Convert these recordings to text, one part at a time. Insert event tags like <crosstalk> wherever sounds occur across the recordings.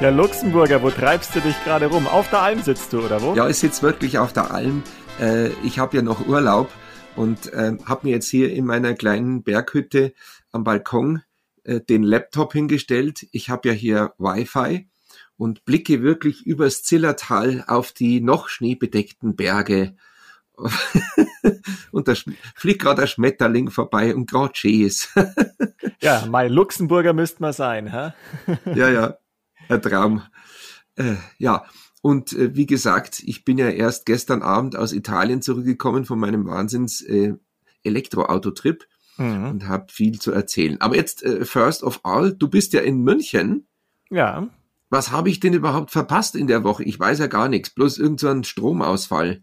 Ja, Luxemburger, wo treibst du dich gerade rum? Auf der Alm sitzt du, oder wo? Ja, ich sitze wirklich auf der Alm. Äh, ich habe ja noch Urlaub und äh, habe mir jetzt hier in meiner kleinen Berghütte am Balkon äh, den Laptop hingestellt. Ich habe ja hier Wi-Fi und blicke wirklich übers Zillertal auf die noch schneebedeckten Berge. <laughs> und da fliegt gerade ein Schmetterling vorbei und gerade ist. <laughs> ja, mein Luxemburger müsste man sein, hä? ja, ja ein Traum. Äh, ja, und äh, wie gesagt, ich bin ja erst gestern Abend aus Italien zurückgekommen von meinem Wahnsinns äh, Elektroautotrip mhm. und habe viel zu erzählen. Aber jetzt, äh, first of all, du bist ja in München. Ja. Was habe ich denn überhaupt verpasst in der Woche? Ich weiß ja gar nichts, bloß irgendein so Stromausfall.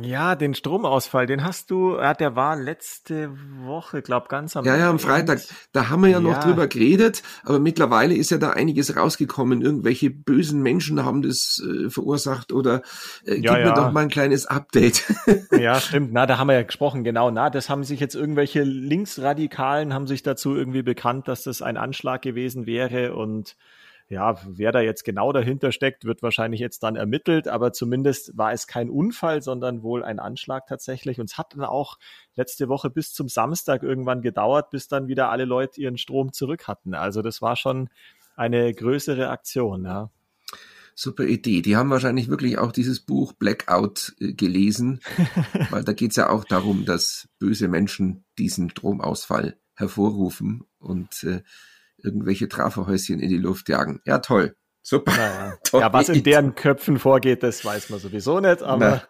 Ja, den Stromausfall, den hast du, ja, der war letzte Woche, glaub ganz am Ja, ja, am Freitag. Da haben wir ja, ja noch drüber geredet, aber mittlerweile ist ja da einiges rausgekommen. Irgendwelche bösen Menschen haben das äh, verursacht oder äh, gib ja, mir doch mal ein kleines Update. <laughs> ja, stimmt. Na, da haben wir ja gesprochen, genau. Na, das haben sich jetzt irgendwelche Linksradikalen haben sich dazu irgendwie bekannt, dass das ein Anschlag gewesen wäre und ja, wer da jetzt genau dahinter steckt, wird wahrscheinlich jetzt dann ermittelt, aber zumindest war es kein Unfall, sondern wohl ein Anschlag tatsächlich. Und es hat dann auch letzte Woche bis zum Samstag irgendwann gedauert, bis dann wieder alle Leute ihren Strom zurück hatten. Also das war schon eine größere Aktion, ja. Super Idee. Die haben wahrscheinlich wirklich auch dieses Buch Blackout äh, gelesen, <laughs> weil da geht es ja auch darum, dass böse Menschen diesen Stromausfall hervorrufen und äh, irgendwelche Trafohäuschen in die Luft jagen. Ja, toll. Super. Naja. <laughs> ja, was in deren Köpfen vorgeht, das weiß man sowieso nicht, aber Na.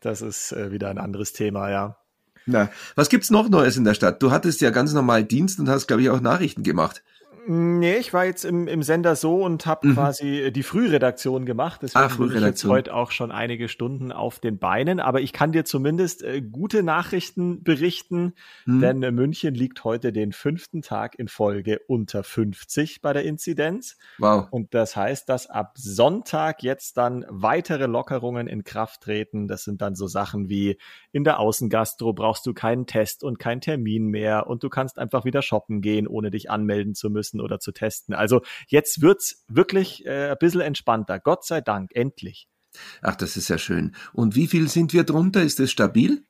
das ist äh, wieder ein anderes Thema, ja. Na, was gibt's noch Neues in der Stadt? Du hattest ja ganz normal Dienst und hast, glaube ich, auch Nachrichten gemacht. Nee, ich war jetzt im, im Sender so und habe mhm. quasi äh, die Frühredaktion gemacht. Deswegen ah, Frühredaktion. bin ich jetzt heute auch schon einige Stunden auf den Beinen. Aber ich kann dir zumindest äh, gute Nachrichten berichten, mhm. denn äh, München liegt heute den fünften Tag in Folge unter 50 bei der Inzidenz. Wow. Und das heißt, dass ab Sonntag jetzt dann weitere Lockerungen in Kraft treten. Das sind dann so Sachen wie in der Außengastro brauchst du keinen Test und keinen Termin mehr und du kannst einfach wieder shoppen gehen, ohne dich anmelden zu müssen testen oder zu testen. Also jetzt wird's wirklich äh, ein bisschen entspannter. Gott sei Dank, endlich. Ach, das ist ja schön. Und wie viel sind wir drunter? Ist das stabil?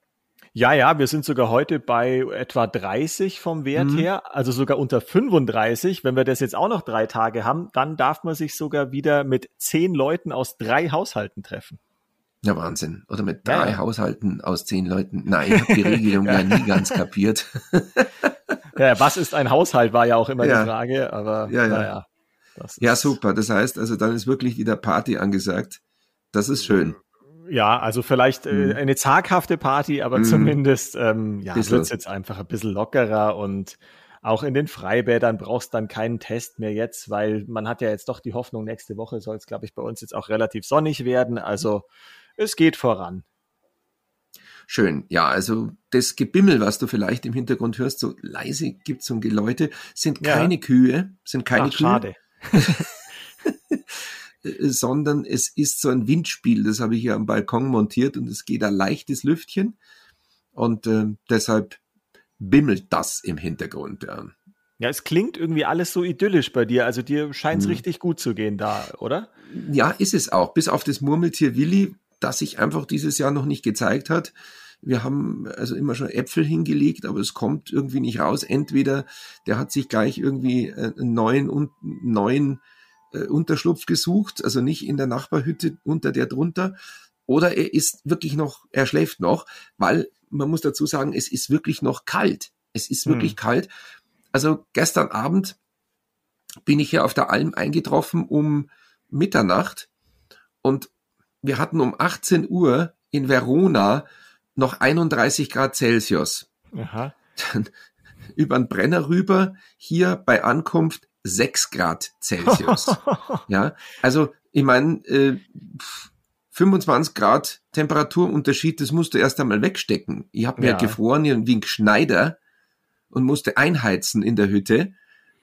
Ja, ja, wir sind sogar heute bei etwa 30 vom Wert mhm. her, also sogar unter 35. Wenn wir das jetzt auch noch drei Tage haben, dann darf man sich sogar wieder mit zehn Leuten aus drei Haushalten treffen. Ja, Wahnsinn. Oder mit drei ja. Haushalten aus zehn Leuten. Nein, ich habe die Regelung <laughs> ja nie ganz kapiert. <laughs> Ja, was ist ein Haushalt, war ja auch immer ja. die Frage, aber ja, ja. naja. Ja, super. Das heißt, also dann ist wirklich wieder Party angesagt. Das ist schön. Ja, also vielleicht äh, mhm. eine zaghafte Party, aber mhm. zumindest ähm, ja, wird es jetzt einfach ein bisschen lockerer und auch in den Freibädern brauchst dann keinen Test mehr jetzt, weil man hat ja jetzt doch die Hoffnung, nächste Woche soll es, glaube ich, bei uns jetzt auch relativ sonnig werden. Also es geht voran. Schön. Ja, also das Gebimmel, was du vielleicht im Hintergrund hörst, so leise gibt so ein Geläute, sind keine ja. Kühe, sind keine Ach, Kühe. Schade. <laughs> sondern es ist so ein Windspiel, das habe ich ja am Balkon montiert und es geht ein leichtes Lüftchen und äh, deshalb bimmelt das im Hintergrund. Ja. Ja, es klingt irgendwie alles so idyllisch bei dir. Also dir scheint es hm. richtig gut zu gehen da, oder? Ja, ist es auch. Bis auf das Murmeltier Willi, das sich einfach dieses Jahr noch nicht gezeigt hat. Wir haben also immer schon Äpfel hingelegt, aber es kommt irgendwie nicht raus. Entweder der hat sich gleich irgendwie äh, einen neuen, und neuen äh, Unterschlupf gesucht, also nicht in der Nachbarhütte unter der drunter, oder er ist wirklich noch, er schläft noch, weil man muss dazu sagen, es ist wirklich noch kalt. Es ist wirklich hm. kalt. Also gestern Abend bin ich hier auf der Alm eingetroffen um Mitternacht und wir hatten um 18 Uhr in Verona noch 31 Grad Celsius. Aha. Dann <laughs> über den Brenner rüber, hier bei Ankunft 6 Grad Celsius. <laughs> ja, also ich meine, äh, 25 Grad Temperaturunterschied, das musst du erst einmal wegstecken. Ich habe mir Ja. gefroren wie ein Schneider und musste einheizen in der Hütte.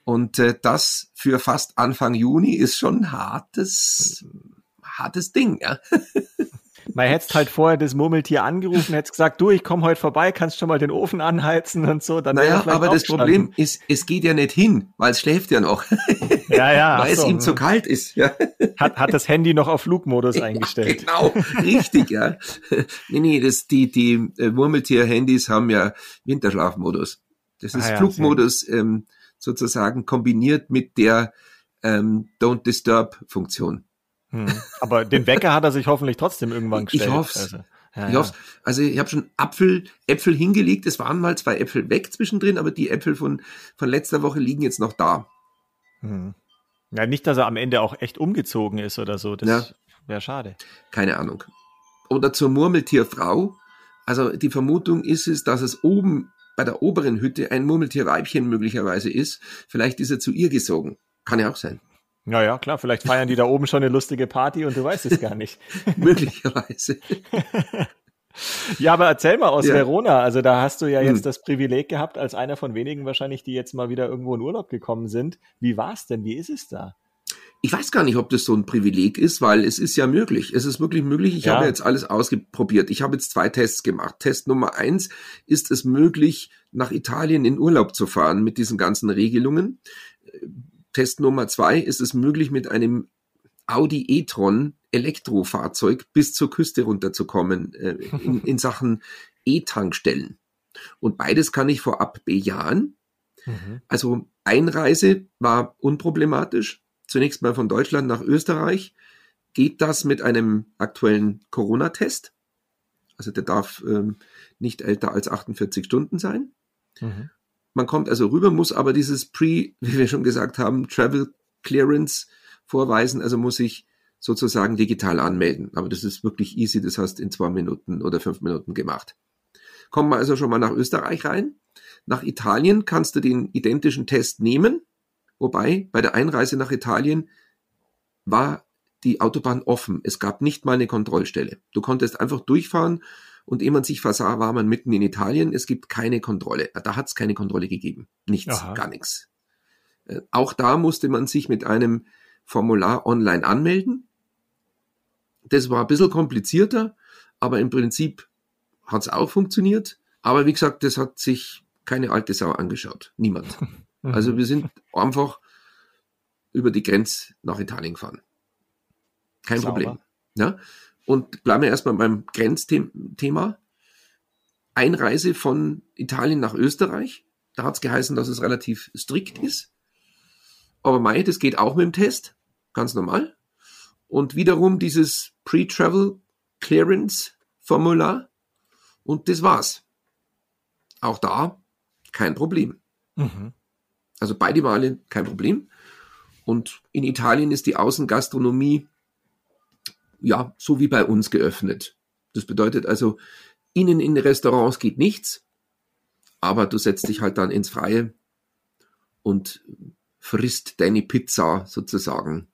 Und äh, das für fast Anfang Juni ist schon ein hartes, hartes Ding. Ja? <laughs> Man hätte halt vorher das Murmeltier angerufen, hätte gesagt, du, ich komme heute vorbei, kannst schon mal den Ofen anheizen und so. Dann Naja, aber das. Problem ist, es geht ja nicht hin, weil es schläft ja noch, ja, ja, weil <laughs> ach es so, ihm zu hm. kalt ist. Ja. hat, hat das Handy noch auf Flugmodus <laughs> eingestellt. Genau, richtig, ja. Nee, nee, das, die, die äh, Murmeltier-Handys haben ja Winterschlafmodus. Das ist Ah ja, Flugmodus ähm, sozusagen kombiniert mit der ähm, Don't Disturb-Funktion. Hm. Aber den Wecker hat er sich hoffentlich trotzdem irgendwann Ich gestellt. hoff's. Also, ja, Ich ja. Also ich habe schon Apfel, Äpfel hingelegt. Es waren mal zwei Äpfel weg zwischendrin, aber die Äpfel von, von letzter Woche liegen jetzt noch da. Hm. Ja, nicht, dass er am Ende auch echt umgezogen ist oder so. Das Ja. wäre schade. Keine Ahnung. Oder zur Murmeltierfrau. Also die Vermutung ist es, dass es oben bei der oberen Hütte ein Murmeltierweibchen möglicherweise ist. Vielleicht ist er zu ihr gesogen. Kann ja auch sein. Ja, ja, klar. Vielleicht <laughs> feiern die da oben schon eine lustige Party und du weißt es gar nicht. <laughs> möglicherweise. <laughs> Ja, aber erzähl mal aus Ja. Verona. Also da hast du ja jetzt Hm. das Privileg gehabt, als einer von wenigen wahrscheinlich, die jetzt mal wieder irgendwo in Urlaub gekommen sind. Wie war's denn? Wie ist es da? Ich weiß gar nicht, ob das so ein Privileg ist, weil es ist ja möglich. Es ist wirklich möglich. Ich Ja. habe jetzt alles ausprobiert. Ich habe jetzt zwei Tests gemacht. Test Nummer eins ist es möglich, nach Italien in Urlaub zu fahren mit diesen ganzen Regelungen. Test Nummer zwei ist es möglich, mit einem Audi e-tron Elektrofahrzeug bis zur Küste runterzukommen äh, in, <laughs> in Sachen E-Tankstellen. Und beides kann ich vorab bejahen. Also Einreise war unproblematisch. Zunächst mal von Deutschland nach Österreich. Geht das mit einem aktuellen Corona-Test? Also der darf ähm, nicht älter als 48 Stunden sein. Mhm. Man kommt also rüber, muss aber dieses Pre, wie wir schon gesagt haben, Travel Clearance vorweisen, also muss ich sozusagen digital anmelden. Aber das ist wirklich easy, das hast in zwei Minuten oder fünf Minuten gemacht. Kommen wir also schon mal nach Österreich rein. Nach Italien kannst du den identischen Test nehmen, wobei bei der Einreise nach Italien war die Autobahn offen. Es gab nicht mal eine Kontrollstelle. Du konntest einfach durchfahren und ehe man sich versah, war man mitten in Italien. Es gibt keine Kontrolle. Da hat es keine Kontrolle gegeben. Nichts, Aha. gar nichts. Äh, Auch da musste man sich mit einem Formular online anmelden. Das war ein bisschen komplizierter, aber im Prinzip hat es auch funktioniert. Aber wie gesagt, das hat sich keine alte Sau angeschaut. Niemand. <laughs> Mhm. Also wir sind einfach über die Grenze nach Italien gefahren. Kein Sauber. Problem. Ja? Und bleiben wir erstmal beim Grenzthema. Einreise von Italien nach Österreich. Da hat es geheißen, dass es relativ strikt ist. Aber mei, das geht auch mit dem Test. Ganz normal. Und wiederum dieses Pre-Travel Clearance Formular. Und das war's. Auch da kein Problem. Mhm. Also beide Male kein Problem. Und in Italien ist die Außengastronomie ja so wie bei uns geöffnet. Das bedeutet also, innen in Restaurants geht nichts, aber du setzt dich halt dann ins Freie und frisst deine Pizza sozusagen.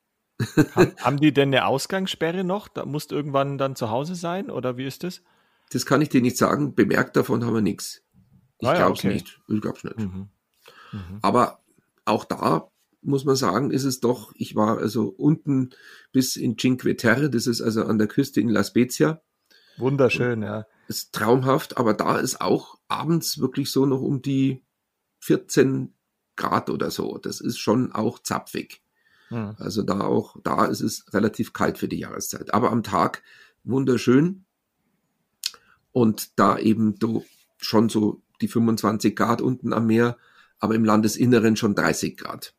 Haben, die denn eine Ausgangssperre noch? Da musst du irgendwann dann zu Hause sein oder wie ist das? Das kann ich dir nicht sagen. Bemerkt davon haben wir nichts. Ich Ah ja, glaub's okay. nicht. Ich glaub's nicht. Mhm. Mhm. Aber auch da muss man sagen, ist es doch, ich war also unten bis in Cinque Terre, das ist also an der Küste in La Spezia, Wunderschön, ja. ist traumhaft, aber da ist auch abends wirklich so noch um die 14 Grad oder so. Das ist schon auch zapfig. Mhm. Also da auch, da ist es relativ kalt für die Jahreszeit. Aber am Tag wunderschön. Und da eben du schon so die 25 Grad unten am Meer, aber im Landesinneren schon 30 Grad.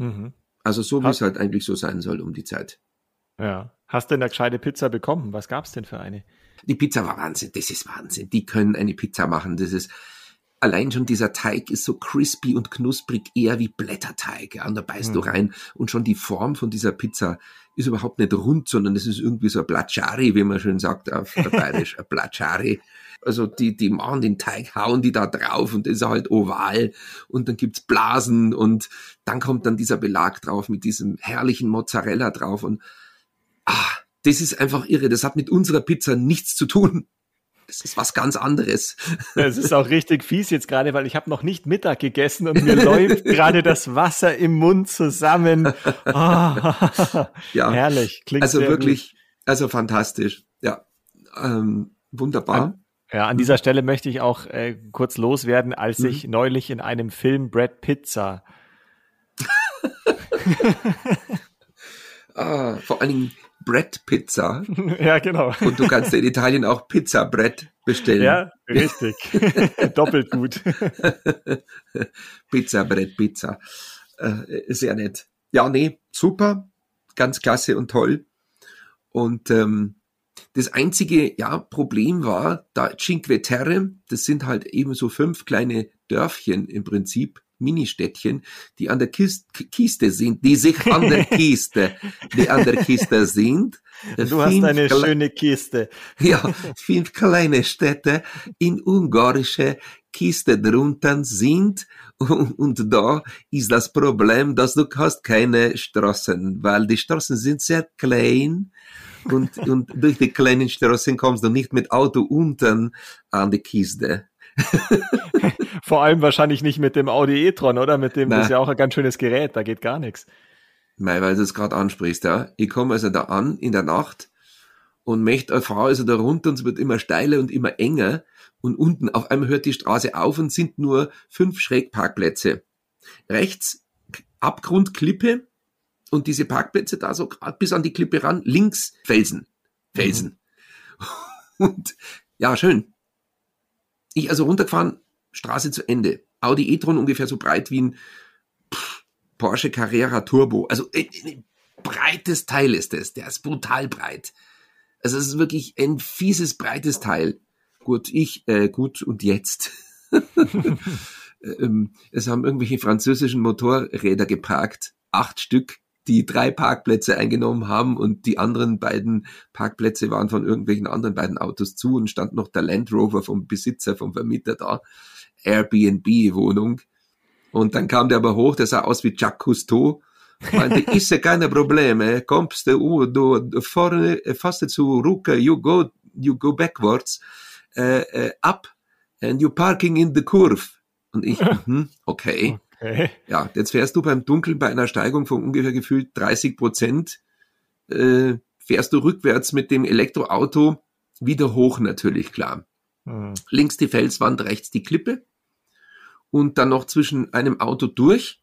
Mhm. Also so wie es halt eigentlich so sein soll um die Zeit. Ja. Hast du denn eine gescheite Pizza bekommen? Was gab's denn für eine? Die Pizza war Wahnsinn, das ist Wahnsinn. Die können eine Pizza machen. Das ist allein schon dieser Teig ist so crispy und knusprig, eher wie Blätterteig. Ja, und da beißt du Mhm. rein und schon die Form von dieser Pizza ist überhaupt nicht rund, sondern es ist irgendwie so ein Blacciari, wie man schön sagt auf <laughs> Bayerisch, ein Blacciari. Also die, die machen den Teig, hauen die da drauf und das ist halt oval und dann gibt's Blasen und dann kommt dann dieser Belag drauf mit diesem herrlichen Mozzarella drauf und das ist einfach irre. Das hat mit unserer Pizza nichts zu tun. Das ist was ganz anderes. Es ist auch richtig fies jetzt gerade, weil ich habe noch nicht Mittag gegessen und mir läuft <laughs> gerade das Wasser im Mund zusammen. Oh, <laughs> ja, herrlich. Klingt also wirklich, gut. also fantastisch. Ja, ähm, wunderbar. An, ja, an dieser Stelle möchte ich auch äh, kurz loswerden, als mhm. ich neulich in einem Film Brad Pizza <laughs> ah, vor allen Dingen Bread Pizza. <laughs> Ja, genau. Und du kannst in Italien auch Pizza Bread bestellen. Ja, <laughs> richtig. Doppelt gut. Pizza Bread Pizza. Äh, sehr nett. Ja, nee, super. Ganz klasse und toll. Und ähm, das einzige ja, Problem war, da Cinque Terre, das sind halt eben so fünf kleine Dörfchen im Prinzip, Ministädtchen, die an der Kiste sind, die sich an der <laughs> Kiste, die an der Kiste sind. Du hast eine schöne Kiste. <laughs> Ja, fünf kleine Städte in ungarische Kiste drunter sind und, und da ist das Problem, dass du hast keine Straßen, weil die Straßen sind sehr klein und, und durch die kleinen Straßen kommst du nicht mit Auto unten an die Kiste. <laughs> Vor allem wahrscheinlich nicht mit dem Audi e-tron, oder? Mit dem, Nein. das ist ja auch ein ganz schönes Gerät, da geht gar nichts. Mei, weil du es gerade ansprichst, ja. Ich komme also da an in der Nacht und möchte eine Frau also da runter und es wird immer steiler und immer enger und unten auf einmal hört die Straße auf und sind nur fünf Schrägparkplätze. Rechts Abgrund, Klippe und diese Parkplätze da so gerade bis an die Klippe ran, links Felsen. Felsen. Mhm. <laughs> Und ja, schön. Ich also runtergefahren, Straße zu Ende. Audi e-tron ungefähr so breit wie ein pff, Porsche Carrera Turbo. Also ein, ein breites Teil ist es. Der ist brutal breit. Also es ist wirklich ein fieses, breites Teil. Gut, ich, äh, gut, und jetzt? <laughs> <laughs> Ähm, es haben irgendwelche französischen Motorräder geparkt. Acht Stück die drei Parkplätze eingenommen haben und die anderen beiden Parkplätze waren von irgendwelchen anderen beiden Autos zu und stand noch der Land Rover vom Besitzer, vom Vermieter da. Airbnb-Wohnung. Und dann kam der aber hoch, der sah aus wie Jacques Cousteau. Meinte, <laughs> ist ja keine Probleme, kommst du, du vorne, fast zu Rucke, you go, you go backwards, uh, uh, up, and you parking in the curve. Und ich, <laughs> mm, okay. Okay. Ja, jetzt fährst du beim Dunkeln bei einer Steigung von ungefähr gefühlt 30 Prozent, äh, fährst du rückwärts mit dem Elektroauto wieder hoch natürlich, klar. Mhm. Links die Felswand, rechts die Klippe und dann noch zwischen einem Auto durch.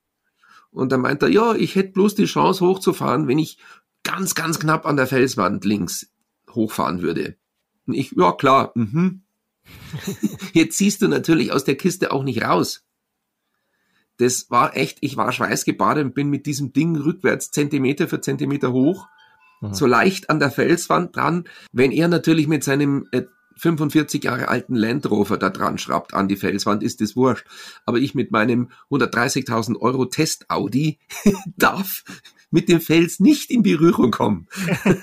Und dann meint er, ja, ich hätte bloß die Chance hochzufahren, wenn ich ganz, ganz knapp an der Felswand links hochfahren würde. Und ich, ja klar, mhm. <laughs> Jetzt siehst du natürlich aus der Kiste auch nicht raus das war echt, ich war schweißgebadet und bin mit diesem Ding rückwärts Zentimeter für Zentimeter hoch, mhm. so leicht an der Felswand dran. Wenn er natürlich mit seinem äh, 45 Jahre alten Land Rover da dran schraubt an die Felswand, ist das wurscht. Aber ich mit meinem 130.000 Euro Test Audi <laughs> darf mit dem Fels nicht in Berührung kommen.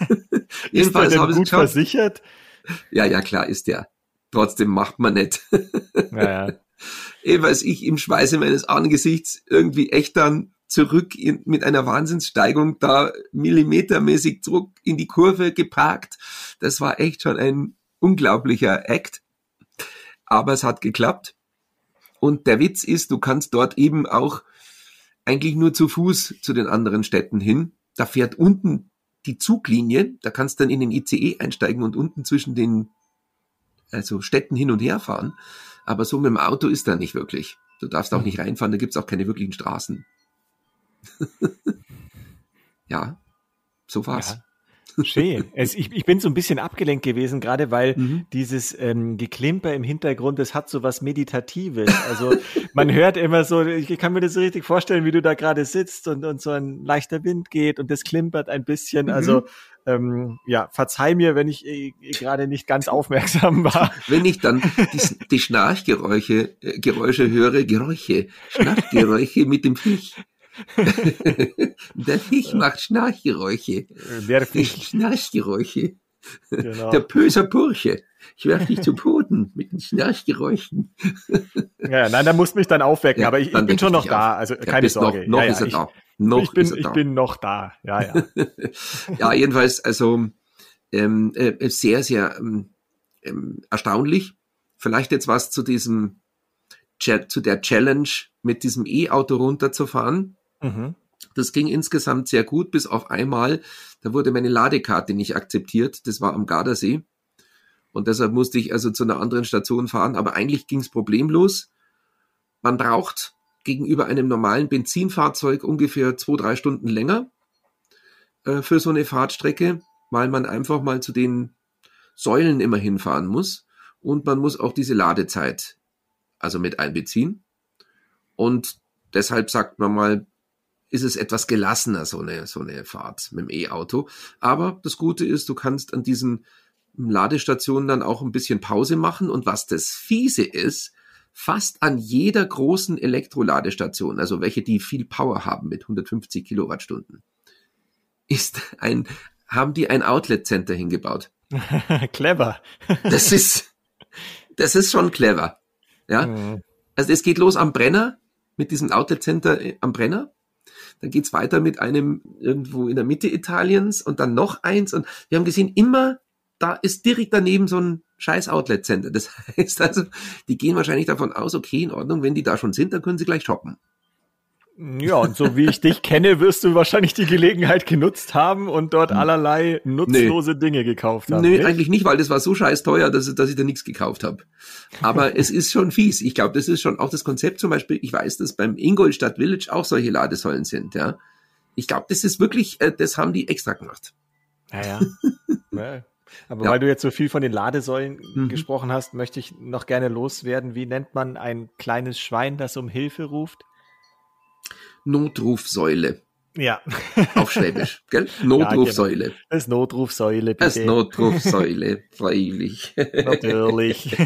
<laughs> Jedenfalls habe ich gut versichert. Ja, ja, klar ist der. Trotzdem macht man nicht. ja, eh, weiß ich, im Schweiße meines Angesichts irgendwie echt dann zurück in, mit einer Wahnsinnssteigung da millimetermäßig zurück in die Kurve geparkt. Das war echt schon ein unglaublicher Act. Aber es hat geklappt. Und der Witz ist, du kannst dort eben auch eigentlich nur zu Fuß zu den anderen Städten hin. Da fährt unten die Zuglinie, da kannst du dann in den ICE einsteigen und unten zwischen den also Städten hin und her fahren. Aber so mit dem Auto ist da nicht wirklich. Du darfst auch nicht reinfahren, da gibt's auch keine wirklichen Straßen. <laughs> ja, so war's. Ja. Schön. Es, ich, ich bin so ein bisschen abgelenkt gewesen, gerade weil mhm. dieses ähm, Geklimper im Hintergrund, das hat so was Meditatives. Also man hört immer so, ich kann mir das so richtig vorstellen, wie du da gerade sitzt und, und so ein leichter Wind geht und das klimpert ein bisschen. Mhm. Also ähm, ja, verzeih mir, wenn ich äh, gerade nicht ganz aufmerksam war. <laughs> Wenn ich dann die, die Schnarchgeräusche äh, Geräusche höre, Geräusche, Schnarchgeräusche mit dem Fisch. <laughs> Der Fisch macht Schnarchgeräusche. Der Fisch. Schnarchgeräusche. Genau. Der böse Bursche. Ich werfe dich zu Boden mit den Schnarchgeräuschen. Ja, nein, da musst mich dann aufwecken, ja, aber ich, ich bin schon noch da, also keine Sorge. Noch, noch ja, ist er ich, da. Noch ich bin, ich bin noch da. Ja, ja. <laughs> ja, jedenfalls, also ähm, äh, sehr, sehr ähm, ähm, erstaunlich. Vielleicht jetzt was zu diesem, zu der Challenge mit diesem E-Auto runterzufahren. Mhm. Das ging insgesamt sehr gut, bis auf einmal, da wurde meine Ladekarte nicht akzeptiert. Das war am Gardasee. Und deshalb musste ich also zu einer anderen Station fahren. Aber eigentlich ging es problemlos. Man braucht gegenüber einem normalen Benzinfahrzeug ungefähr zwei, drei Stunden länger äh, für so eine Fahrtstrecke, weil man einfach mal zu den Säulen immer hinfahren muss. Und man muss auch diese Ladezeit also mit einbeziehen. Und deshalb sagt man mal, ist es etwas gelassener, so eine, so eine Fahrt mit dem E-Auto. Aber das Gute ist, du kannst an diesen Ladestationen dann auch ein bisschen Pause machen. Und was das Fiese ist, fast an jeder großen Elektroladestation, also welche, die viel Power haben mit 150 Kilowattstunden, ist ein, haben die ein Outlet Center hingebaut. <laughs> clever. das ist, das ist schon clever. Ja. Mhm. Also es geht los am Brenner, mit diesem Outlet Center äh, am Brenner. Dann geht's weiter mit einem irgendwo in der Mitte Italiens und dann noch eins. Und wir haben gesehen, immer da ist direkt daneben so ein scheiß Outlet Center. Das <laughs> heißt also, die gehen wahrscheinlich davon aus, okay, in Ordnung, wenn die da schon sind, dann können sie gleich shoppen. Ja, und so wie ich dich kenne, wirst du wahrscheinlich die Gelegenheit genutzt haben und dort hm. allerlei nutzlose nee. Dinge gekauft haben. Nö, nee, eigentlich nicht, weil das war so scheiß teuer, dass, dass ich da nichts gekauft habe. Aber <laughs> es ist schon fies. Ich glaube, das ist schon auch das Konzept zum Beispiel. Ich weiß, dass beim Ingolstadt Village auch solche Ladesäulen sind. Ja, Ich glaube, das ist wirklich, äh, das haben die extra gemacht. Ja, ja. <laughs> Aber ja. weil du jetzt so viel von den Ladesäulen mhm. gesprochen hast, möchte ich noch gerne loswerden. Wie nennt man ein kleines Schwein, das um Hilfe ruft? Notrufsäule. Ja. Auf Schwäbisch, <laughs> gell? Notrufsäule. Ja, genau. Das Notrufsäule, bitte. Das Notrufsäule, freilich. Natürlich.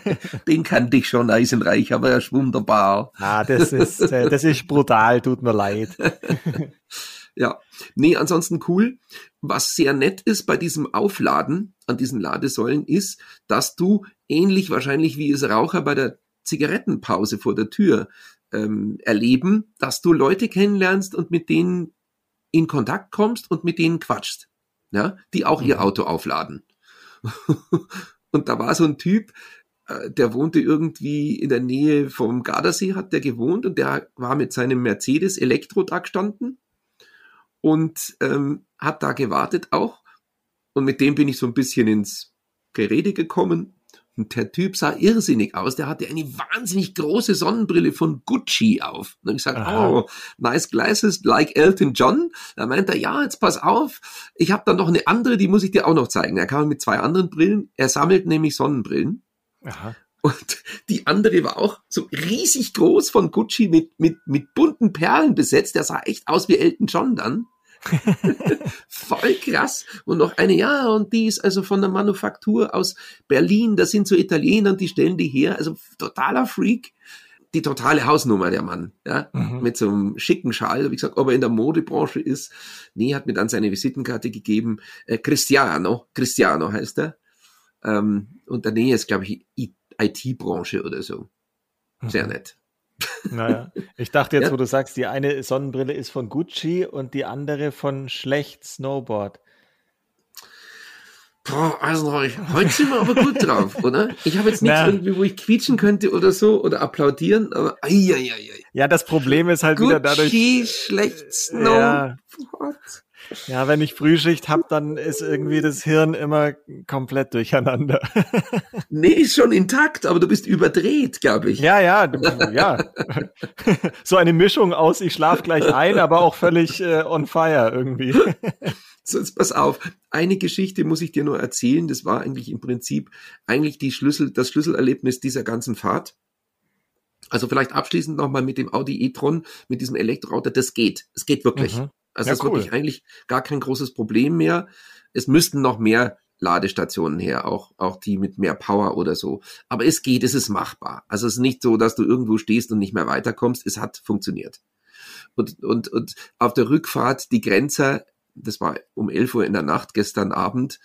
<laughs> Den kannte ich schon, Eisenreich, aber er ist wunderbar. Ah, das ist, äh, das ist brutal, tut mir leid. <laughs> Ja, nee, ansonsten cool. Was sehr nett ist bei diesem Aufladen an diesen Ladesäulen ist, dass du ähnlich wahrscheinlich wie es Raucher bei der Zigarettenpause vor der Tür ähm, erleben, dass du Leute kennenlernst und mit denen in Kontakt kommst und mit denen quatschst, ja, die auch ihr mhm. Auto aufladen. <laughs> und da war so ein Typ, äh, der wohnte irgendwie in der Nähe vom Gardasee, hat der gewohnt und der war mit seinem Mercedes Elektro da gestanden und ähm, hat da gewartet auch. Und mit dem bin ich so ein bisschen ins Gerede gekommen und der Typ sah irrsinnig aus. Der hatte eine wahnsinnig große Sonnenbrille von Gucci auf. Und ich sage, oh, nice glasses like Elton John. Da meint er, ja, jetzt pass auf. Ich habe da noch eine andere, die muss ich dir auch noch zeigen. Er kam mit zwei anderen Brillen. Er sammelt nämlich Sonnenbrillen. Aha. Und die andere war auch so riesig groß von Gucci mit, mit, mit bunten Perlen besetzt. Der sah echt aus wie Elton John dann. <laughs> Voll krass. Und noch eine, ja, und die ist also von der Manufaktur aus Berlin, das sind so Italiener und die stellen die her. Also totaler Freak. Die totale Hausnummer, der Mann, ja, mhm. mit so einem schicken Schal. Wie gesagt, ob er in der Modebranche ist, nee, hat mir dann seine Visitenkarte gegeben. Äh, Cristiano, Cristiano heißt er. Ähm, und der Nähe ist, glaube ich, IT-Branche oder so. Sehr mhm. nett. Naja, ich dachte jetzt, ja. wo du sagst, die eine Sonnenbrille ist von Gucci und die andere von Schlecht Snowboard. Boah, also heute sind wir aber gut drauf, <laughs> oder? Ich habe jetzt nichts irgendwie, wo ich quietschen könnte oder so oder applaudieren, aber ai, ai, ai. Ja, das Problem ist halt Gucci, wieder dadurch. Gucci, schlecht Snowboard. Ja. Ja, wenn ich Frühschicht habe, dann ist irgendwie das Hirn immer komplett durcheinander. <laughs> nee, ist schon intakt, aber du bist überdreht, glaube ich. Ja, ja, ja. <laughs> so eine Mischung aus, ich schlaf gleich ein, aber auch völlig äh, on fire irgendwie. <laughs> so, jetzt pass auf. Eine Geschichte muss ich dir nur erzählen. Das war eigentlich im Prinzip eigentlich die Schlüssel, das Schlüsselerlebnis dieser ganzen Fahrt. Also vielleicht abschließend nochmal mit dem Audi e-tron, mit diesem Elektroauto. Das geht. Es geht wirklich. Mhm. Also ja, ist cool. wirklich eigentlich gar kein großes Problem mehr. Es müssten noch mehr Ladestationen her, auch, auch die mit mehr Power oder so. Aber es geht, es ist machbar. Also es ist nicht so, dass du irgendwo stehst und nicht mehr weiterkommst. Es hat funktioniert. Und, und, und auf der Rückfahrt die Grenzer, das war um 11 Uhr in der Nacht gestern Abend,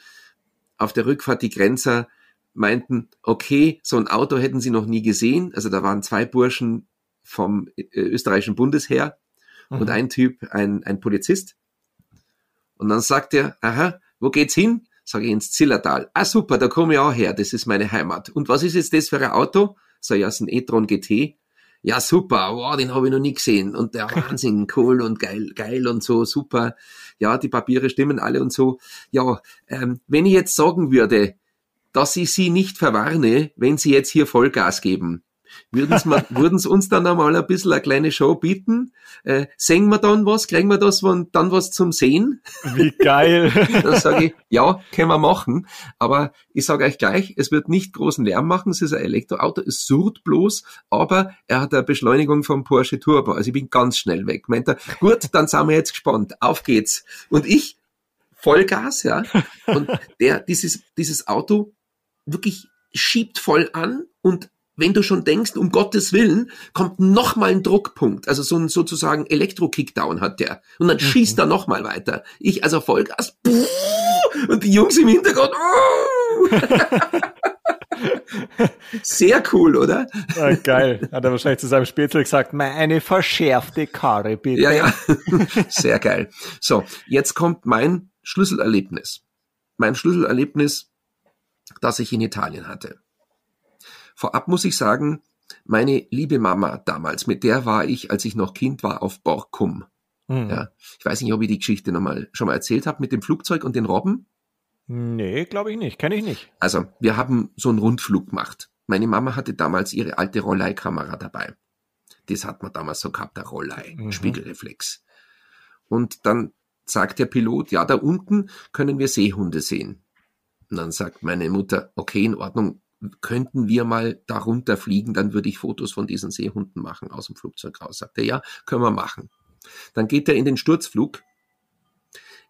auf der Rückfahrt die Grenzer meinten, okay, so ein Auto hätten sie noch nie gesehen. Also da waren zwei Burschen vom äh, österreichischen Bundesheer mhm. und ein Typ, ein, ein Polizist. Und dann sagt er, aha, wo geht's hin? Sage ich ins Zillertal. Ah, super, da komme ich auch her, das ist meine Heimat. Und was ist jetzt das für ein Auto? Sag ich, ja, ist ein e-tron GT. Ja, super, wow, den habe ich noch nie gesehen. Und der <laughs> Wahnsinn, cool und geil, geil und so, super. Ja, die Papiere stimmen alle und so. Ja, ähm, wenn ich jetzt sagen würde, dass ich Sie nicht verwarne, wenn Sie jetzt hier Vollgas geben, würden Sie, <laughs> uns dann einmal ein bisschen eine kleine Show bieten? Äh, singen wir dann was? Kriegen wir das dann was zum Sehen? Wie geil. <laughs> dann sage ich, ja, können wir machen. Aber ich sage euch gleich, es wird nicht großen Lärm machen. Es ist ein Elektroauto, es surrt bloß, aber er hat eine Beschleunigung vom Porsche Turbo. Also ich bin ganz schnell weg. Meint er, gut, dann sind wir jetzt gespannt. Auf geht's. Und ich, Vollgas, ja. Und der, dieses, dieses Auto wirklich schiebt voll an und wenn du schon denkst, um Gottes Willen, kommt noch mal ein Druckpunkt, also so ein sozusagen Elektro-Kickdown hat der. Und dann mhm. schießt er noch mal weiter. Ich also Vollgas, und die Jungs im Hintergrund, <laughs> Sehr cool, oder? Ja, geil. Hat er wahrscheinlich zu seinem Spätzle gesagt, eine verschärfte Karre, bitte. Ja, ja. <laughs> Sehr geil. So, jetzt kommt mein Schlüsselerlebnis. Mein Schlüsselerlebnis, das ich in Italien hatte. Vorab muss ich sagen, meine liebe Mama damals, mit der war ich, als ich noch Kind war, auf Borkum. Mhm. Ja, ich weiß nicht, ob ich die Geschichte noch mal, schon mal erzählt habe mit dem Flugzeug und den Robben. Nee, glaube ich nicht. Kenne ich nicht. Also, wir haben so einen Rundflug gemacht. Meine Mama hatte damals ihre alte Rollei-Kamera dabei. Das hat man damals so gehabt, der Rollei, mhm. Spiegelreflex. Und dann sagt der Pilot, ja, da unten können wir Seehunde sehen. Und dann sagt meine Mutter, okay, in Ordnung, könnten wir mal darunter fliegen, dann würde ich Fotos von diesen Seehunden machen aus dem Flugzeug raus. Sagt er, ja, können wir machen. Dann geht er in den Sturzflug,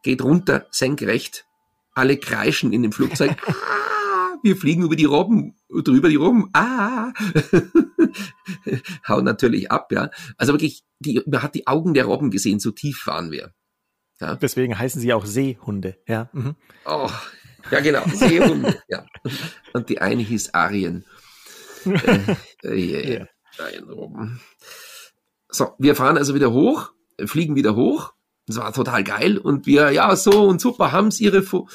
geht runter, senkrecht, alle kreischen in dem Flugzeug. <laughs> Ah, wir fliegen über die Robben, drüber die Robben. Ah, <laughs> hauen natürlich ab, ja. Also wirklich, die, man hat die Augen der Robben gesehen, so tief waren wir. Ja. Deswegen heißen sie auch Seehunde, ja. Mhm. Oh, ja, genau, Seehunde, ja. Und die eine hieß Arien. äh, äh, yeah. So, wir fahren also wieder hoch, fliegen wieder hoch. Das war total geil. Und wir, ja, so und super, haben Sie Ihre, Fo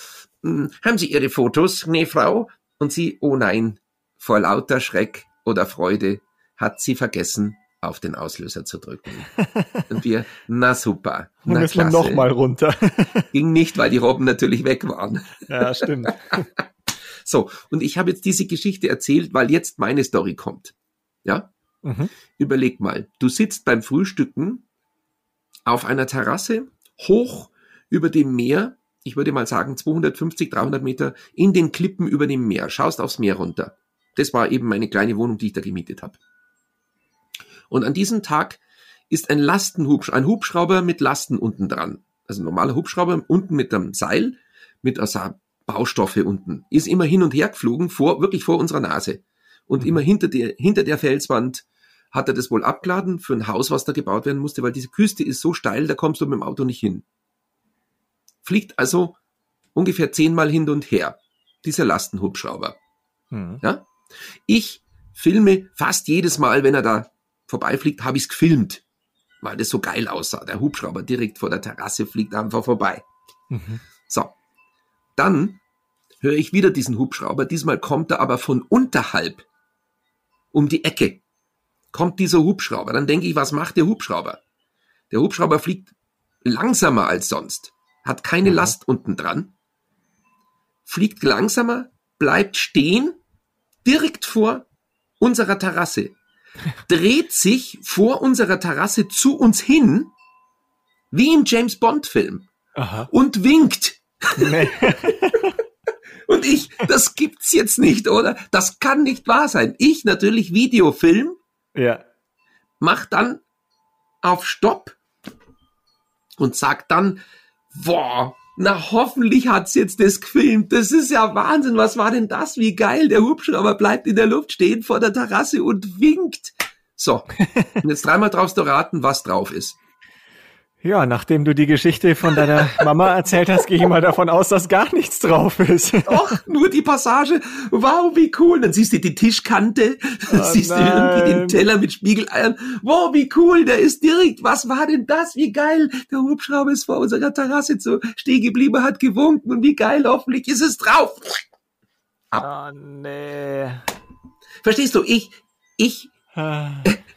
hm, haben Sie Ihre Fotos? Nee, Frau. Und sie, oh nein, vor lauter Schreck oder Freude hat sie vergessen, auf den Auslöser zu drücken. Und wir, na super. Na Und müssen wir noch mal runter. <laughs> Ging nicht, weil die Robben natürlich weg waren. Ja, stimmt. <laughs> So, und ich habe jetzt diese Geschichte erzählt, weil jetzt meine Story kommt. Ja? Mhm. Überleg mal, du sitzt beim Frühstücken auf einer Terrasse hoch über dem Meer, ich würde mal sagen 250, 300 Meter in den Klippen über dem Meer, schaust aufs Meer runter. Das war eben meine kleine Wohnung, die ich da gemietet habe. Und an diesem Tag ist ein Lastenhubschrauber, ein Hubschrauber mit Lasten unten dran. Also ein normaler Hubschrauber unten mit einem Seil, mit also Baustoffe unten. Ist immer hin und her geflogen, vor, wirklich vor unserer Nase. Und mhm. immer hinter der, hinter der Felswand hat er das wohl abgeladen für ein Haus, was da gebaut werden musste, weil diese Küste ist so steil, da kommst du mit dem Auto nicht hin. Fliegt also ungefähr zehnmal hin und her, dieser Lastenhubschrauber. Mhm. Ja? Ich filme fast jedes Mal, wenn er da vorbeifliegt, habe ich es gefilmt, weil das so geil aussah. Der Hubschrauber direkt vor der Terrasse fliegt einfach vorbei. Mhm. So, dann höre ich wieder diesen Hubschrauber. Diesmal kommt er aber von unterhalb um die Ecke. Kommt dieser Hubschrauber. Dann denke ich, was macht der Hubschrauber? Der Hubschrauber fliegt langsamer als sonst, hat keine mhm. Last unten dran, fliegt langsamer, bleibt stehen, direkt vor unserer Terrasse dreht sich vor unserer Terrasse zu uns hin, wie im James Bond Film, Aha. und winkt. Nee. <laughs> und ich, das gibt's jetzt nicht, oder? Das kann nicht wahr sein. Ich natürlich Videofilm, ja. mach dann auf Stopp und sag dann, boah, na, hoffentlich hat's jetzt das gefilmt. Das ist ja Wahnsinn. Was war denn das? Wie geil. Der Hubschrauber bleibt in der Luft stehen vor der Terrasse und winkt. So. Und jetzt dreimal draufst du raten, was drauf ist. Ja, nachdem du die Geschichte von deiner <laughs> Mama erzählt hast, gehe ich mal davon aus, dass gar nichts drauf ist. Doch, nur die Passage. Wow, wie cool. Dann siehst du die Tischkante, oh, siehst nein. du irgendwie den Teller mit Spiegeleiern. Wow, wie cool, der ist direkt. Was war denn das? Wie geil. Der Hubschrauber ist vor unserer Terrasse so stehen geblieben, hat gewunken und wie geil, hoffentlich ist es drauf. Ab. Oh, nee. Verstehst du, ich, ich ah.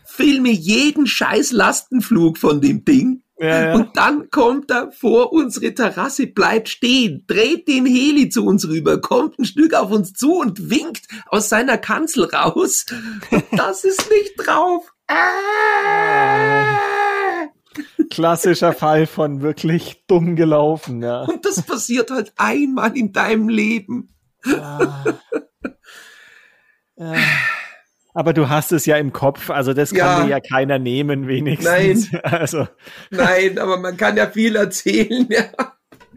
filme jeden scheiß Lastenflug von dem Ding ja, ja. Und dann kommt er vor unsere Terrasse, bleibt stehen, dreht den Heli zu uns rüber, kommt ein Stück auf uns zu und winkt aus seiner Kanzel raus. Und das ist nicht drauf. Klassischer Fall von wirklich dumm gelaufen, ja. Und das passiert halt einmal in deinem Leben. Ja. ja. Aber du hast es ja im Kopf, also das ja. kann dir ja keiner nehmen, wenigstens. Nein. <laughs> Also. Nein, aber man kann ja viel erzählen, ja.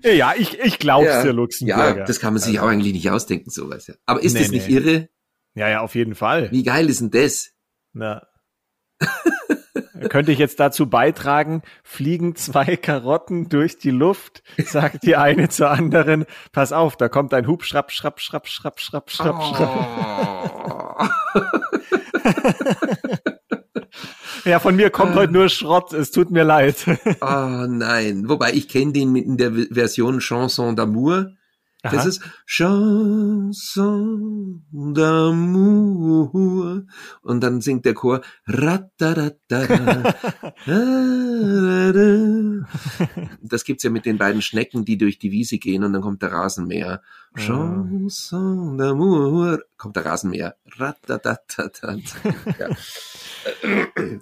Ja, ich, ich glaub's ja. dir, Luxemburger. Ja, das kann man sich also. auch eigentlich nicht ausdenken, sowas. Ja. Aber ist nee, das nicht nee. irre? Ja, ja, auf jeden Fall. Wie geil ist denn das? Na. <laughs> Könnte ich jetzt dazu beitragen, fliegen zwei Karotten durch die Luft, sagt die eine zur anderen, pass auf, da kommt ein Hub, schrapp, schrapp, schrapp, schrapp, schrapp, schrapp, schrapp. Oh. ja, von mir kommt heute nur Schrott. Es tut mir leid. oh nein. Wobei ich kenne den in der Version Chanson d'amour. Aha. Das ist Chanson d'amour. Und dann singt der Chor <laughs> Das gibt's ja mit den beiden Schnecken, die durch die Wiese gehen und dann kommt der Rasenmäher. Chanson d'amour. Kommt der Rasenmäher. ja.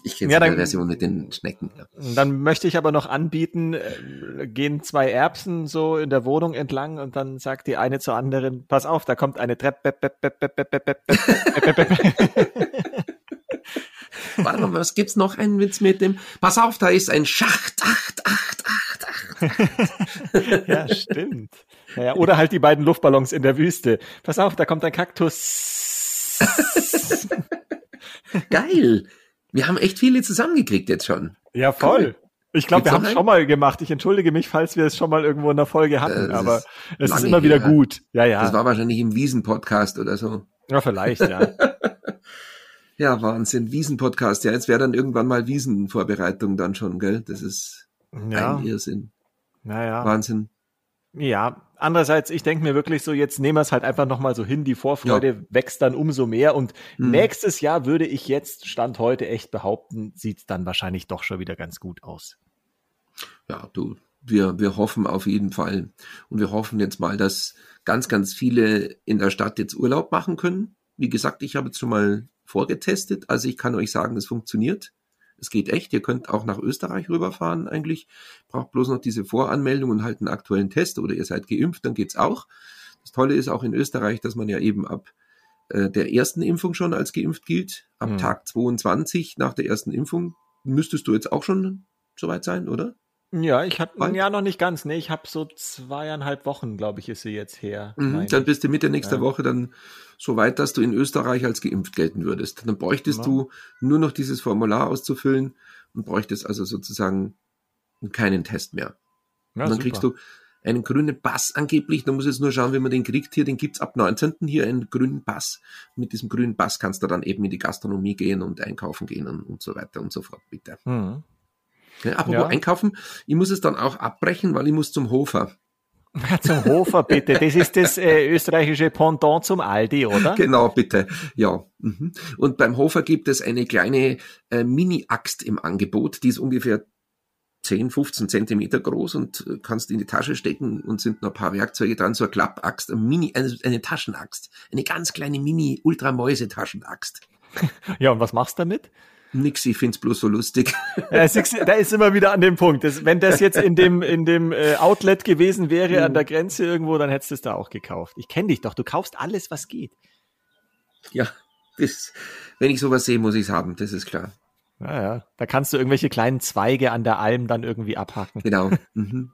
Ich kenne ja, die Version mit den Schnecken. Ja. Dann möchte ich aber noch anbieten, äh, gehen zwei Erbsen so in der Wohnung entlang und dann sagt die eine zur anderen, pass auf, da kommt eine Treppe. Warte mal, was gibt's noch einen Witz mit dem? Pass auf, da ist ein Schacht, acht, acht, acht, acht. ja, stimmt. Naja, oder halt die beiden Luftballons in der Wüste. Pass auf, da kommt ein Kaktus. <laughs> Geil. Wir haben echt viele zusammengekriegt jetzt schon. Ja, voll. Cool. Ich glaube, wir haben es schon mal gemacht. Ich entschuldige mich, falls wir es schon mal irgendwo in der Folge hatten, das aber es ist immer wieder her. gut. Ja, ja. Das war wahrscheinlich im Wiesen-Podcast oder so. Ja, vielleicht, ja. <laughs> ja, Wahnsinn. Wiesen-Podcast. Ja, jetzt wäre dann irgendwann mal Wiesen-Vorbereitung dann schon, gell? Das ist ja. ein Irrsinn. Naja. Wahnsinn. Ja, andererseits, ich denke mir wirklich so, jetzt nehmen wir es halt einfach nochmal so hin, die Vorfreude ja. wächst dann umso mehr und mhm. nächstes Jahr würde ich jetzt, Stand heute, echt behaupten, sieht dann wahrscheinlich doch schon wieder ganz gut aus. Ja, du, wir, wir hoffen auf jeden Fall und wir hoffen jetzt mal, dass ganz, ganz viele in der Stadt jetzt Urlaub machen können. Wie gesagt, ich habe jetzt schon mal vorgetestet, also ich kann euch sagen, es funktioniert. Es geht echt. Ihr könnt auch nach Österreich rüberfahren eigentlich. Braucht bloß noch diese Voranmeldung und halt einen aktuellen Test oder ihr seid geimpft, dann geht's auch. Das Tolle ist auch in Österreich, dass man ja eben ab äh, der ersten Impfung schon als geimpft gilt. Ab mhm. Tag 22 nach der ersten Impfung müsstest du jetzt auch schon soweit sein, oder? Ja, ich hatte ein Jahr noch nicht ganz. Nee, ich habe so zweieinhalb Wochen, glaube ich, ist sie jetzt her. Mhm, dann bist du Mitte nächster ja. Woche dann so weit, dass du in Österreich als geimpft gelten würdest. Dann bräuchtest ja. du nur noch dieses Formular auszufüllen und bräuchtest also sozusagen keinen Test mehr. Ja, und dann super. kriegst du einen grünen Pass angeblich. Da muss jetzt nur schauen, wie man den kriegt hier. Den gibt's ab 19. hier einen grünen Pass. Mit diesem grünen Pass kannst du dann eben in die Gastronomie gehen und einkaufen gehen und, und so weiter und so fort, bitte. Mhm. Ja, apropos ja. einkaufen, ich muss es dann auch abbrechen, weil ich muss zum Hofer. zum Hofer, bitte. Das ist das äh, österreichische Pendant zum Aldi, oder? Genau, bitte. Ja. Mhm. Und beim Hofer gibt es eine kleine äh, Mini-Axt im Angebot, die ist ungefähr 10, 15 Zentimeter groß und äh, kannst in die Tasche stecken und sind noch ein paar Werkzeuge dran, so eine Klappaxt, eine Mini, eine, eine Taschenaxt, eine ganz kleine Mini-Ultramäuse-Taschenaxt. <laughs> ja, und was machst du damit? Nix, ich find's bloß so lustig. Ja, da ist immer wieder an dem Punkt. Das, wenn das jetzt in dem, in dem äh, Outlet gewesen wäre, mhm. an der Grenze irgendwo, dann hättest du es da auch gekauft. Ich kenne dich doch, du kaufst alles, was geht. Ja, das, wenn ich sowas sehe, muss ich's haben, das ist klar. Ja, ja. Da kannst du irgendwelche kleinen Zweige an der Alm dann irgendwie abhacken. Genau. Mhm.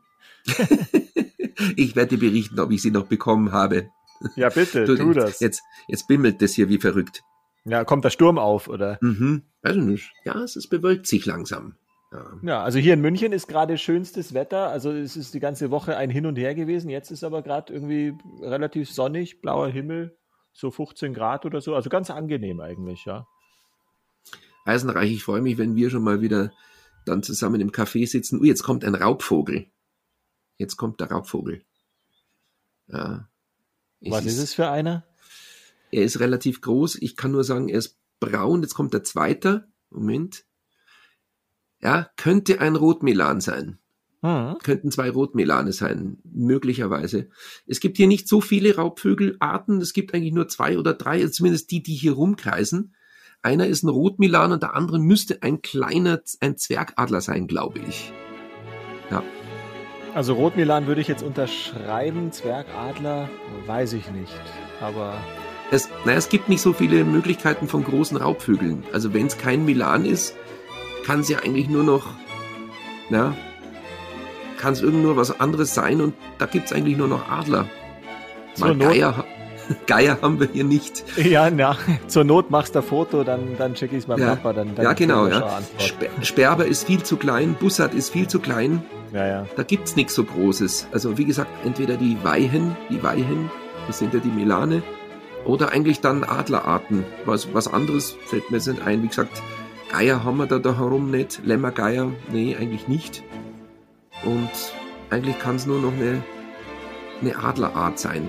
<laughs> ich werde dir berichten, ob ich sie noch bekommen habe. Ja, bitte, du, tu das. Jetzt, jetzt bimmelt das hier wie verrückt. Ja, kommt der Sturm auf, oder? Mhm. Weiß ich nicht. Ja, es ist bewölkt sich langsam. Ja. ja. also hier in München ist gerade schönstes Wetter. Also es ist die ganze Woche ein Hin und Her gewesen. Jetzt ist aber gerade irgendwie relativ sonnig, blauer Himmel, so 15 Grad oder so. Also ganz angenehm eigentlich, ja. Eisenreich, ich freue mich, wenn wir schon mal wieder dann zusammen im Café sitzen. Uh, jetzt kommt ein Raubvogel. Jetzt kommt der Raubvogel. Ja. Was ist, ist es für einer? Er ist relativ groß. Ich kann nur sagen, er ist braun. Jetzt kommt der zweite. Moment. Ja, könnte ein Rotmilan sein. Mhm. Könnten zwei Rotmilane sein, möglicherweise. Es gibt hier nicht so viele Raubvögelarten. Es gibt eigentlich nur zwei oder drei, also zumindest die, die hier rumkreisen. Einer ist ein Rotmilan und der andere müsste ein kleiner, ein Zwergadler sein, glaube ich. Ja. Also Rotmilan würde ich jetzt unterschreiben, Zwergadler weiß ich nicht, aber es, naja, es gibt nicht so viele Möglichkeiten von großen Raubvögeln. Also wenn es kein Milan ist, kann es ja eigentlich nur noch, na, kann es irgend nur was anderes sein und da gibt es eigentlich nur noch Adler. Mal Geier, <laughs> Geier haben wir hier nicht. Ja, na, <laughs> zur Not machst du ein Foto, dann, dann schicke ich es meinem ja, Papa. Dann, dann ja, genau. Ja. Sperber ist viel zu klein, Bussard ist viel zu klein. Ja, ja. Da gibt es nichts so Großes. Also wie gesagt, entweder die Weihen, die Weihen, das sind ja die Milane, oder eigentlich dann Adlerarten. Was, was anderes fällt mir jetzt nicht ein. Wie gesagt, Geier haben wir da, da herum nicht. Lämmergeier, nee, eigentlich nicht. Und eigentlich kann es nur noch eine, eine Adlerart sein.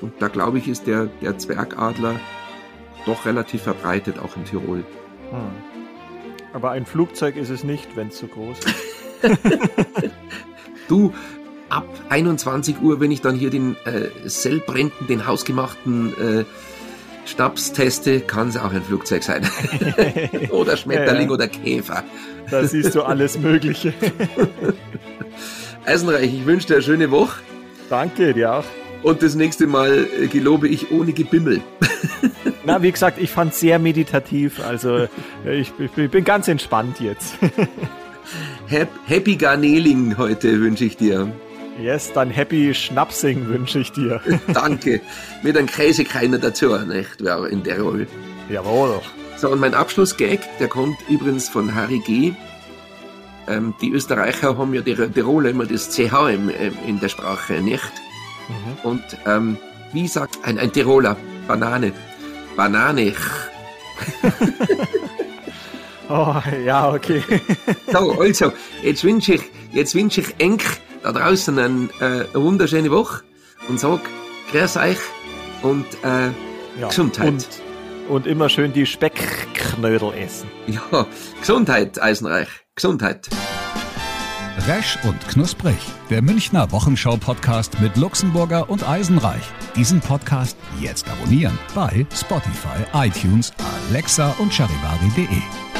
Und da glaube ich, ist der, der Zwergadler doch relativ verbreitet, auch in Tirol. Hm. Aber ein Flugzeug ist es nicht, wenn es zu groß ist. <laughs> du, ab 21 Uhr, wenn ich dann hier den äh, Sellbrenten, den hausgemachten äh, Schnaps teste, kann es auch ein Flugzeug sein. <laughs> <laughs> oder Schmetterling ja, ja. oder Käfer. Da siehst du alles Mögliche. <laughs> Eisenreich, ich wünsche dir eine schöne Woche. Danke, dir auch. Und das nächste Mal äh, gelobe ich ohne Gebimmel. Na, wie gesagt, ich fand es sehr meditativ. Also ich, ich, bin ganz entspannt jetzt. Happy Garneling heute wünsche ich dir. Yes, dann Happy Schnapsing wünsche ich dir. <laughs> Danke. Mit einem Käsekreiner dazu, nicht? Wäre in der Rolle. Jawohl. So, und mein Abschlussgag, der kommt übrigens von Harry G. Ähm, die Österreicher haben ja die Tiroler immer das CH im, in der Sprache, nicht? Mhm. Und ähm, wie sagt ein, ein Tiroler? Banane. Banane. <laughs> oh, ja, okay. <laughs> so, also, jetzt wünsche ich, jetzt wünsche ich Enk da draußen ein, äh, eine wunderschöne Woche und sag, grüß euch und äh, ja, Gesundheit. Und, und immer schön die Speckknödel essen. Ja, Gesundheit, Eisenreich. Gesundheit. Resch und Knusprig, der Münchner Wochenschau-Podcast mit Luxemburger und Eisenreich. Diesen Podcast jetzt abonnieren bei Spotify, iTunes, Alexa und charivari.de.